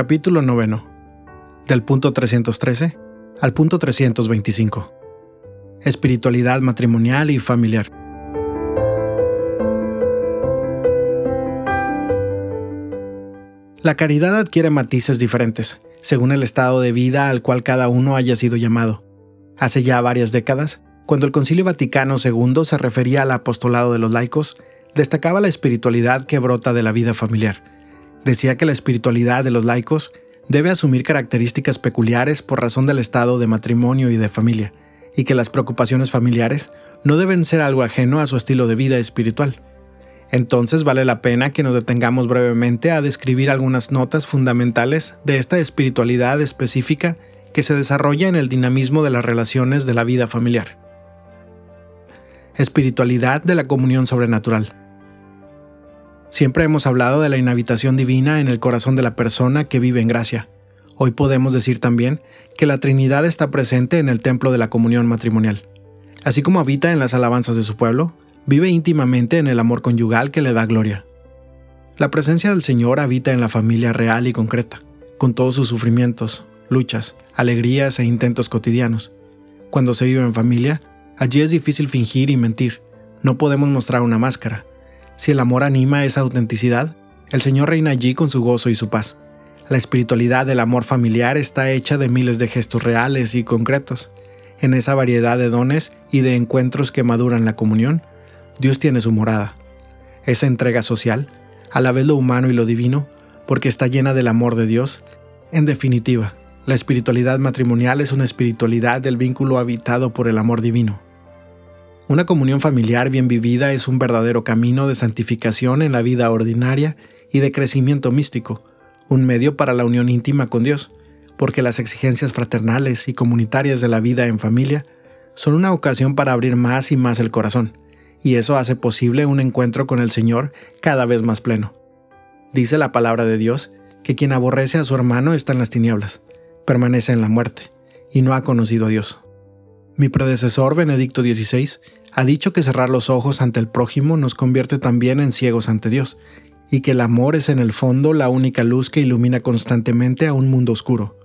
Capítulo 9. Del punto 313 al punto 325. Espiritualidad matrimonial y familiar. La caridad adquiere matices diferentes, según el estado de vida al cual cada uno haya sido llamado. Hace ya varias décadas, cuando el Concilio Vaticano II se refería al apostolado de los laicos, destacaba la espiritualidad que brota de la vida familiar. Decía que la espiritualidad de los laicos debe asumir características peculiares por razón del estado de matrimonio y de familia, y que las preocupaciones familiares no deben ser algo ajeno a su estilo de vida espiritual. Entonces vale la pena que nos detengamos brevemente a describir algunas notas fundamentales de esta espiritualidad específica que se desarrolla en el dinamismo de las relaciones de la vida familiar. Espiritualidad de la comunión sobrenatural. Siempre hemos hablado de la inhabitación divina en el corazón de la persona que vive en gracia. Hoy podemos decir también que la Trinidad está presente en el templo de la comunión matrimonial. Así como habita en las alabanzas de su pueblo, vive íntimamente en el amor conyugal que le da gloria. La presencia del Señor habita en la familia real y concreta, con todos sus sufrimientos, luchas, alegrías e intentos cotidianos. Cuando se vive en familia, allí es difícil fingir y mentir. No podemos mostrar una máscara. Si el amor anima esa autenticidad, el Señor reina allí con su gozo y su paz. La espiritualidad del amor familiar está hecha de miles de gestos reales y concretos. En esa variedad de dones y de encuentros que maduran la comunión, Dios tiene su morada. Esa entrega social, a la vez lo humano y lo divino, porque está llena del amor de Dios. En definitiva, la espiritualidad matrimonial es una espiritualidad del vínculo habitado por el amor divino. Una comunión familiar bien vivida es un verdadero camino de santificación en la vida ordinaria y de crecimiento místico, un medio para la unión íntima con Dios, porque las exigencias fraternales y comunitarias de la vida en familia son una ocasión para abrir más y más el corazón, y eso hace posible un encuentro con el Señor cada vez más pleno. Dice la palabra de Dios que quien aborrece a su hermano está en las tinieblas, permanece en la muerte, y no ha conocido a Dios. Mi predecesor Benedicto XVI ha dicho que cerrar los ojos ante el prójimo nos convierte también en ciegos ante Dios, y que el amor es en el fondo la única luz que ilumina constantemente a un mundo oscuro.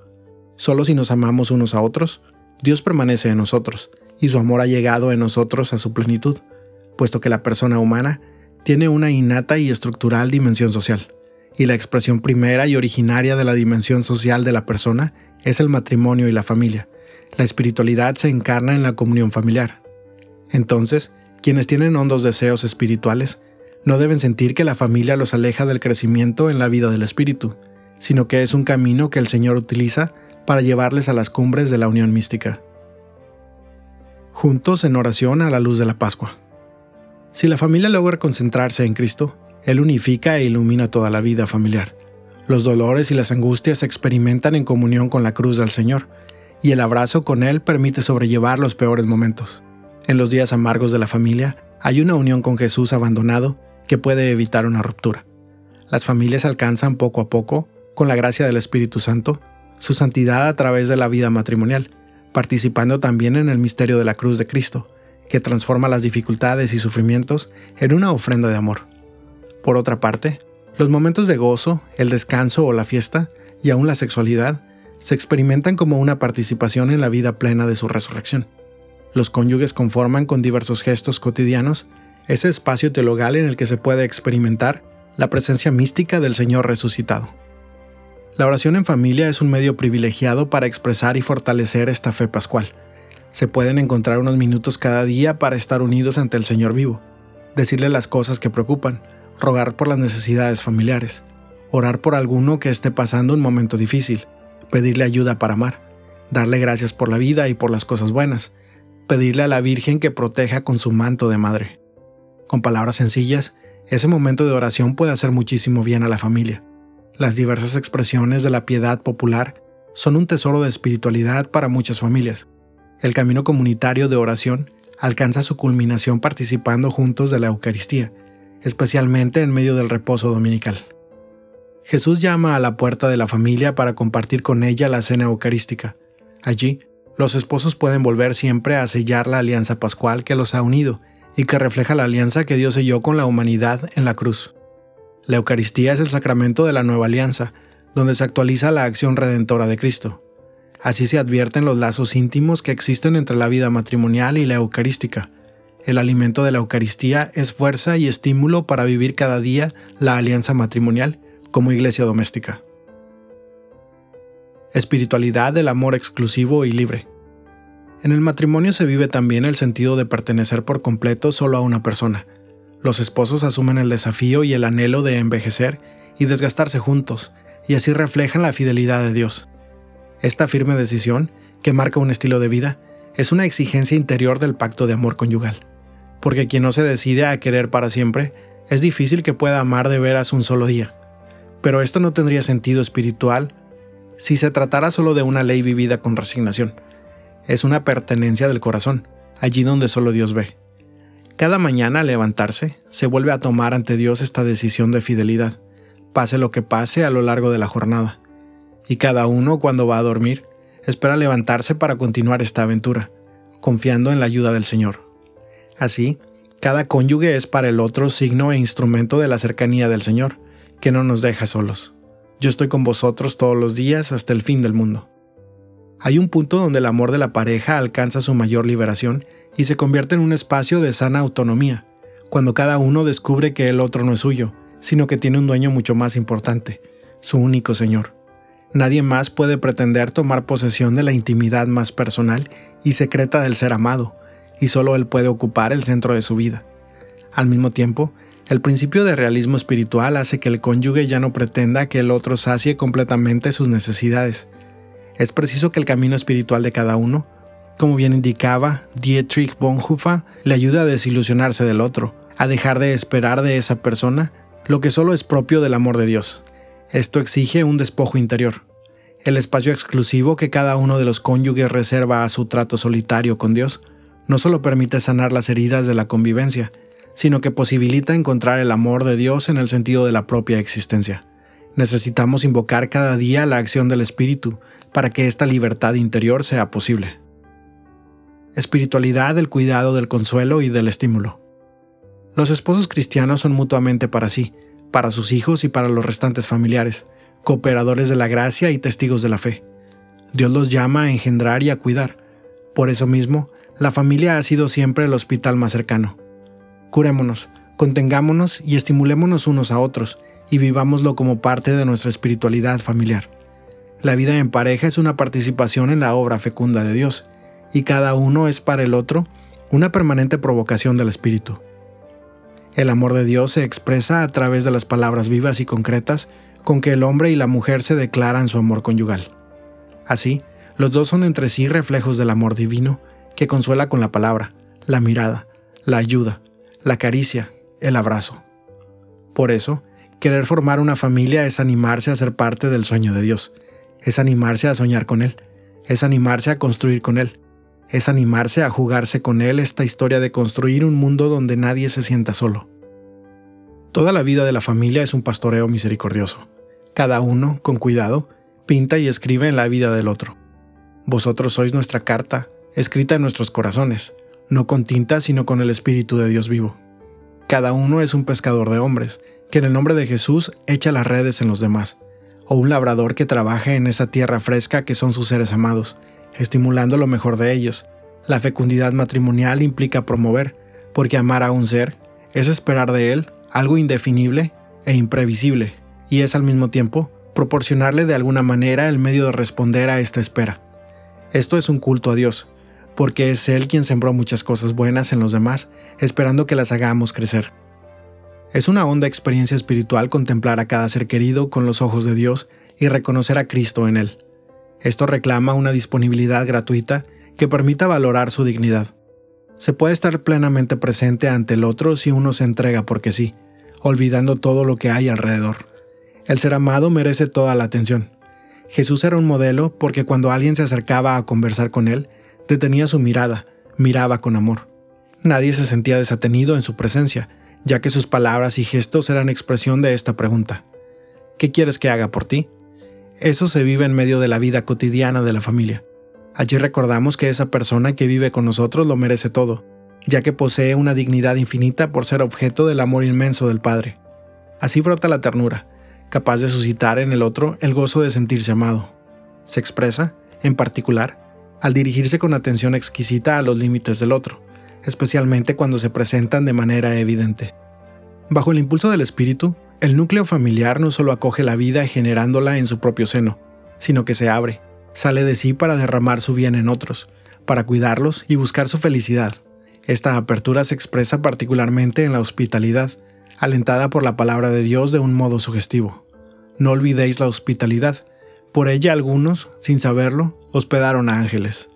Solo si nos amamos unos a otros, Dios permanece en nosotros, y su amor ha llegado en nosotros a su plenitud, puesto que la persona humana tiene una innata y estructural dimensión social, y la expresión primera y originaria de la dimensión social de la persona es el matrimonio y la familia. La espiritualidad se encarna en la comunión familiar, entonces, quienes tienen hondos deseos espirituales no deben sentir que la familia los aleja del crecimiento en la vida del espíritu, sino que es un camino que el Señor utiliza para llevarles a las cumbres de la unión mística. Juntos en oración a la luz de la Pascua. Si la familia logra concentrarse en Cristo, Él unifica e ilumina toda la vida familiar. Los dolores y las angustias se experimentan en comunión con la cruz del Señor, y el abrazo con Él permite sobrellevar los peores momentos. En los días amargos de la familia, hay una unión con Jesús abandonado que puede evitar una ruptura. Las familias alcanzan poco a poco, con la gracia del Espíritu Santo, su santidad a través de la vida matrimonial, participando también en el misterio de la cruz de Cristo, que transforma las dificultades y sufrimientos en una ofrenda de amor. Por otra parte, los momentos de gozo, el descanso o la fiesta, y aún la sexualidad, se experimentan como una participación en la vida plena de su resurrección. Los cónyuges conforman con diversos gestos cotidianos ese espacio teologal en el que se puede experimentar la presencia mística del Señor resucitado. La oración en familia es un medio privilegiado para expresar y fortalecer esta fe pascual. Se pueden encontrar unos minutos cada día para estar unidos ante el Señor vivo, decirle las cosas que preocupan, rogar por las necesidades familiares, orar por alguno que esté pasando un momento difícil, pedirle ayuda para amar, darle gracias por la vida y por las cosas buenas, pedirle a la Virgen que proteja con su manto de madre. Con palabras sencillas, ese momento de oración puede hacer muchísimo bien a la familia. Las diversas expresiones de la piedad popular son un tesoro de espiritualidad para muchas familias. El camino comunitario de oración alcanza su culminación participando juntos de la Eucaristía, especialmente en medio del reposo dominical. Jesús llama a la puerta de la familia para compartir con ella la cena eucarística. Allí, los esposos pueden volver siempre a sellar la alianza pascual que los ha unido y que refleja la alianza que Dios selló con la humanidad en la cruz. La Eucaristía es el sacramento de la nueva alianza, donde se actualiza la acción redentora de Cristo. Así se advierten los lazos íntimos que existen entre la vida matrimonial y la eucarística. El alimento de la Eucaristía es fuerza y estímulo para vivir cada día la alianza matrimonial como iglesia doméstica. Espiritualidad del amor exclusivo y libre. En el matrimonio se vive también el sentido de pertenecer por completo solo a una persona. Los esposos asumen el desafío y el anhelo de envejecer y desgastarse juntos, y así reflejan la fidelidad de Dios. Esta firme decisión, que marca un estilo de vida, es una exigencia interior del pacto de amor conyugal, porque quien no se decide a querer para siempre, es difícil que pueda amar de veras un solo día. Pero esto no tendría sentido espiritual si se tratara solo de una ley vivida con resignación. Es una pertenencia del corazón, allí donde solo Dios ve. Cada mañana al levantarse, se vuelve a tomar ante Dios esta decisión de fidelidad, pase lo que pase a lo largo de la jornada y cada uno cuando va a dormir espera levantarse para continuar esta aventura, confiando en la ayuda del Señor. Así, cada cónyuge es para el otro signo e instrumento de la cercanía del Señor, que no nos deja solos. Yo estoy con vosotros todos los días hasta el fin del mundo. Hay un punto donde el amor de la pareja alcanza su mayor liberación y se convierte en un espacio de sana autonomía, cuando cada uno descubre que el otro no es suyo, sino que tiene un dueño mucho más importante, su único Señor. Nadie más puede pretender tomar posesión de la intimidad más personal y secreta del ser amado, y solo él puede ocupar el centro de su vida. Al mismo tiempo, el principio de realismo espiritual hace que el cónyuge ya no pretenda que el otro sacie completamente sus necesidades. Es preciso que el camino espiritual de cada uno, como bien indicaba Dietrich Bonhoeffer, le ayude a desilusionarse del otro, a dejar de esperar de esa persona lo que solo es propio del amor de Dios. Esto exige un despojo interior, el espacio exclusivo que cada uno de los cónyuges reserva a su trato solitario con Dios no solo permite sanar las heridas de la convivencia, sino que posibilita encontrar el amor de Dios en el sentido de la propia existencia. Necesitamos invocar cada día la acción del Espíritu para que esta libertad interior sea posible. Espiritualidad del cuidado del consuelo y del estímulo. Los esposos cristianos son mutuamente para sí, para sus hijos y para los restantes familiares cooperadores de la gracia y testigos de la fe. Dios los llama a engendrar y a cuidar. Por eso mismo, la familia ha sido siempre el hospital más cercano. Curémonos, contengámonos y estimulémonos unos a otros, y vivámoslo como parte de nuestra espiritualidad familiar. La vida en pareja es una participación en la obra fecunda de Dios, y cada uno es para el otro una permanente provocación del Espíritu. El amor de Dios se expresa a través de las palabras vivas y concretas con que el hombre y la mujer se declaran su amor conyugal. Así, los dos son entre sí reflejos del amor divino que consuela con la palabra, la mirada, la ayuda, la caricia, el abrazo. Por eso, querer formar una familia es animarse a ser parte del sueño de Dios, es animarse a soñar con Él, es animarse a construir con Él, es animarse a jugarse con Él esta historia de construir un mundo donde nadie se sienta solo. Toda la vida de la familia es un pastoreo misericordioso. Cada uno, con cuidado, pinta y escribe en la vida del otro. Vosotros sois nuestra carta, escrita en nuestros corazones, no con tinta, sino con el Espíritu de Dios vivo. Cada uno es un pescador de hombres, que en el nombre de Jesús echa las redes en los demás, o un labrador que trabaja en esa tierra fresca que son sus seres amados, estimulando lo mejor de ellos. La fecundidad matrimonial implica promover, porque amar a un ser es esperar de él algo indefinible e imprevisible, y es al mismo tiempo proporcionarle de alguna manera el medio de responder a esta espera. Esto es un culto a Dios, porque es Él quien sembró muchas cosas buenas en los demás, esperando que las hagamos crecer. Es una honda experiencia espiritual contemplar a cada ser querido con los ojos de Dios y reconocer a Cristo en Él. Esto reclama una disponibilidad gratuita que permita valorar su dignidad. Se puede estar plenamente presente ante el otro si uno se entrega porque sí, olvidando todo lo que hay alrededor. El ser amado merece toda la atención. Jesús era un modelo porque cuando alguien se acercaba a conversar con él, detenía su mirada, miraba con amor. Nadie se sentía desatenido en su presencia, ya que sus palabras y gestos eran expresión de esta pregunta. ¿Qué quieres que haga por ti? Eso se vive en medio de la vida cotidiana de la familia. Allí recordamos que esa persona que vive con nosotros lo merece todo, ya que posee una dignidad infinita por ser objeto del amor inmenso del Padre. Así brota la ternura, capaz de suscitar en el otro el gozo de sentirse amado. Se expresa, en particular, al dirigirse con atención exquisita a los límites del otro, especialmente cuando se presentan de manera evidente. Bajo el impulso del espíritu, el núcleo familiar no solo acoge la vida generándola en su propio seno, sino que se abre, sale de sí para derramar su bien en otros, para cuidarlos y buscar su felicidad. Esta apertura se expresa particularmente en la hospitalidad, alentada por la palabra de Dios de un modo sugestivo. No olvidéis la hospitalidad. Por ella algunos, sin saberlo, hospedaron a ángeles.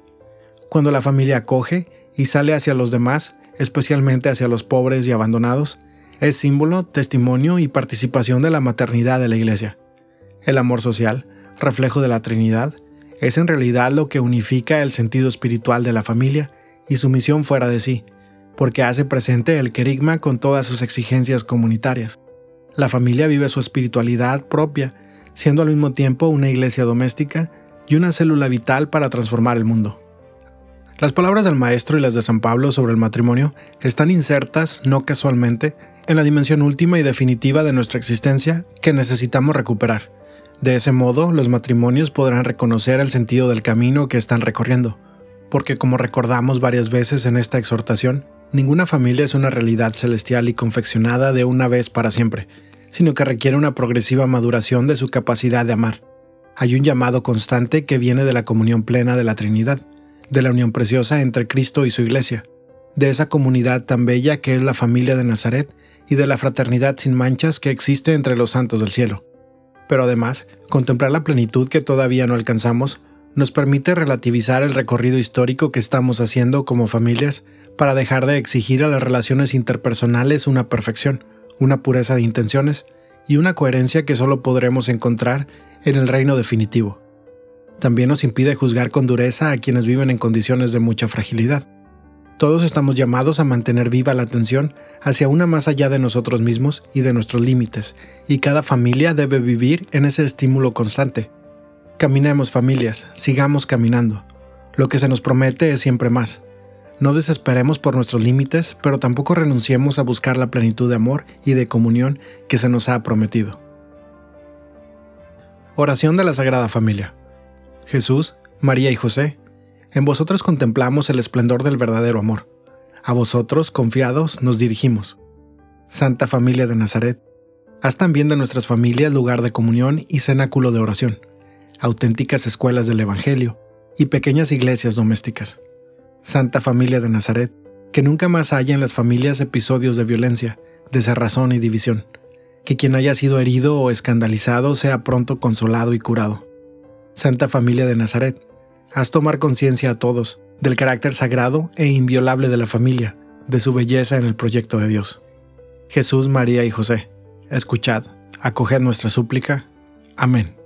Cuando la familia acoge y sale hacia los demás, especialmente hacia los pobres y abandonados, es símbolo, testimonio y participación de la maternidad de la Iglesia. El amor social, reflejo de la Trinidad, es en realidad lo que unifica el sentido espiritual de la familia y su misión fuera de sí, porque hace presente el querigma con todas sus exigencias comunitarias. La familia vive su espiritualidad propia, siendo al mismo tiempo una iglesia doméstica y una célula vital para transformar el mundo. Las palabras del Maestro y las de San Pablo sobre el matrimonio están insertas, no casualmente, en la dimensión última y definitiva de nuestra existencia que necesitamos recuperar. De ese modo, los matrimonios podrán reconocer el sentido del camino que están recorriendo, porque como recordamos varias veces en esta exhortación, ninguna familia es una realidad celestial y confeccionada de una vez para siempre, sino que requiere una progresiva maduración de su capacidad de amar. Hay un llamado constante que viene de la comunión plena de la Trinidad, de la unión preciosa entre Cristo y su Iglesia, de esa comunidad tan bella que es la familia de Nazaret y de la fraternidad sin manchas que existe entre los santos del cielo. Pero además, contemplar la plenitud que todavía no alcanzamos nos permite relativizar el recorrido histórico que estamos haciendo como familias para dejar de exigir a las relaciones interpersonales una perfección, una pureza de intenciones y una coherencia que solo podremos encontrar en el reino definitivo. También nos impide juzgar con dureza a quienes viven en condiciones de mucha fragilidad. Todos estamos llamados a mantener viva la atención hacia una más allá de nosotros mismos y de nuestros límites, y cada familia debe vivir en ese estímulo constante. Caminemos familias, sigamos caminando. Lo que se nos promete es siempre más. No desesperemos por nuestros límites, pero tampoco renunciemos a buscar la plenitud de amor y de comunión que se nos ha prometido. Oración de la Sagrada Familia. Jesús, María y José, en vosotros contemplamos el esplendor del verdadero amor. A vosotros, confiados, nos dirigimos. Santa Familia de Nazaret, haz también de nuestras familias lugar de comunión y cenáculo de oración, auténticas escuelas del Evangelio y pequeñas iglesias domésticas. Santa Familia de Nazaret, que nunca más haya en las familias episodios de violencia, desarrazón y división. Que quien haya sido herido o escandalizado sea pronto consolado y curado. Santa Familia de Nazaret, haz tomar conciencia a todos del carácter sagrado e inviolable de la familia, de su belleza en el proyecto de Dios. Jesús, María y José, escuchad, acoged nuestra súplica. Amén.